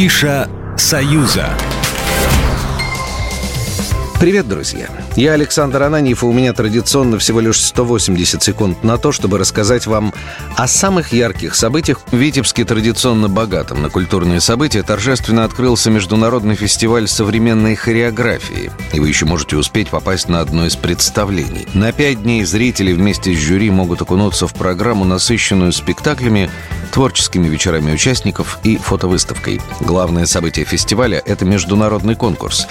Афиша «Союза». Привет, друзья! Я Александр Ананьев, и у меня традиционно всего лишь 180 секунд на то, чтобы рассказать вам о самых ярких событиях. В Витебске традиционно богатым на культурные события торжественно открылся Международный фестиваль современной хореографии. И вы еще можете успеть попасть на одно из представлений. На пять дней зрители вместе с жюри могут окунуться в программу, насыщенную спектаклями, творческими вечерами участников и фотовыставкой. Главное событие фестиваля – это международный конкурс.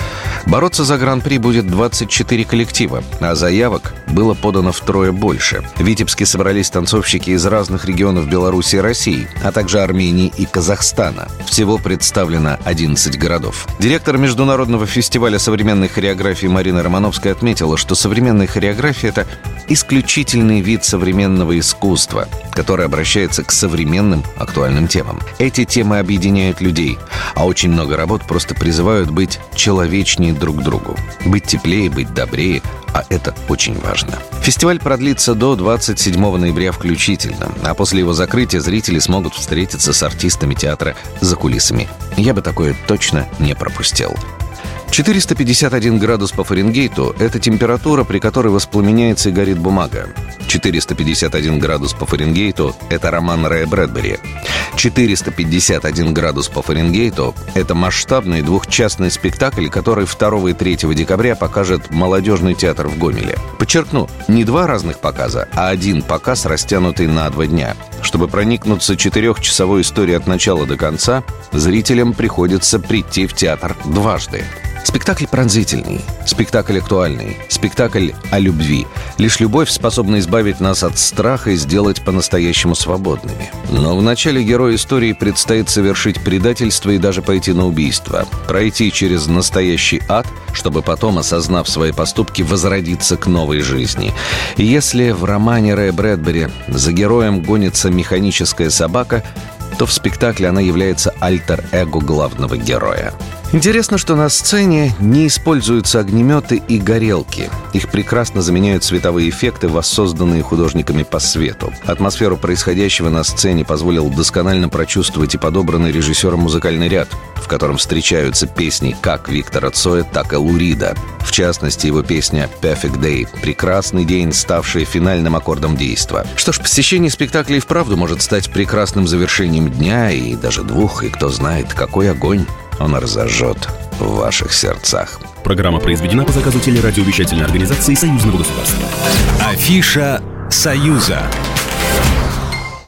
Бороться за гран-при будет 24 коллектива, а заявок было подано втрое больше. В Витебске собрались танцовщики из разных регионов Беларуси и России, а также Армении и Казахстана. Всего представлено 11 городов. Директор Международного фестиваля современной хореографии Марина Романовская отметила, что современная хореография – это исключительный вид современного искусства, который обращается к современным актуальным темам. Эти темы объединяют людей, а очень много работ просто призывают быть человечнее друг другу. Быть теплее, быть добрее, а это очень важно. Фестиваль продлится до 27 ноября включительно, а после его закрытия зрители смогут встретиться с артистами театра за кулисами. Я бы такое точно не пропустил. 451 градус по Фаренгейту – это температура, при которой воспламеняется и горит бумага. 451 градус по Фаренгейту – это роман Рэя Брэдбери. 451 градус по Фаренгейту – это масштабный двухчастный спектакль, который 2 и 3 декабря покажет молодежный театр в Гомеле. Подчеркну, не два разных показа, а один показ, растянутый на два дня. Чтобы проникнуться четырехчасовой историей от начала до конца, зрителям приходится прийти в театр дважды. Спектакль пронзительный, спектакль актуальный, спектакль о любви. Лишь любовь способна избавить нас от страха и сделать по-настоящему свободными. Но в начале героя истории предстоит совершить предательство и даже пойти на убийство. Пройти через настоящий ад, чтобы потом, осознав свои поступки, возродиться к новой жизни. Если в романе Рэя Брэдбери за героем гонится механическая собака, то в спектакле она является альтер-эго главного героя. Интересно, что на сцене не используются огнеметы и горелки. Их прекрасно заменяют световые эффекты, воссозданные художниками по свету. Атмосферу происходящего на сцене позволил досконально прочувствовать и подобранный режиссером музыкальный ряд, в котором встречаются песни как Виктора Цоя, так и Лурида. В частности, его песня «Perfect Day» — прекрасный день, ставший финальным аккордом действа. Что ж, посещение спектакля и вправду может стать прекрасным завершением дня и даже двух, и кто знает, какой огонь он разожжет в ваших сердцах. Программа произведена по заказу телерадиовещательной организации Союзного государства. Афиша «Союза».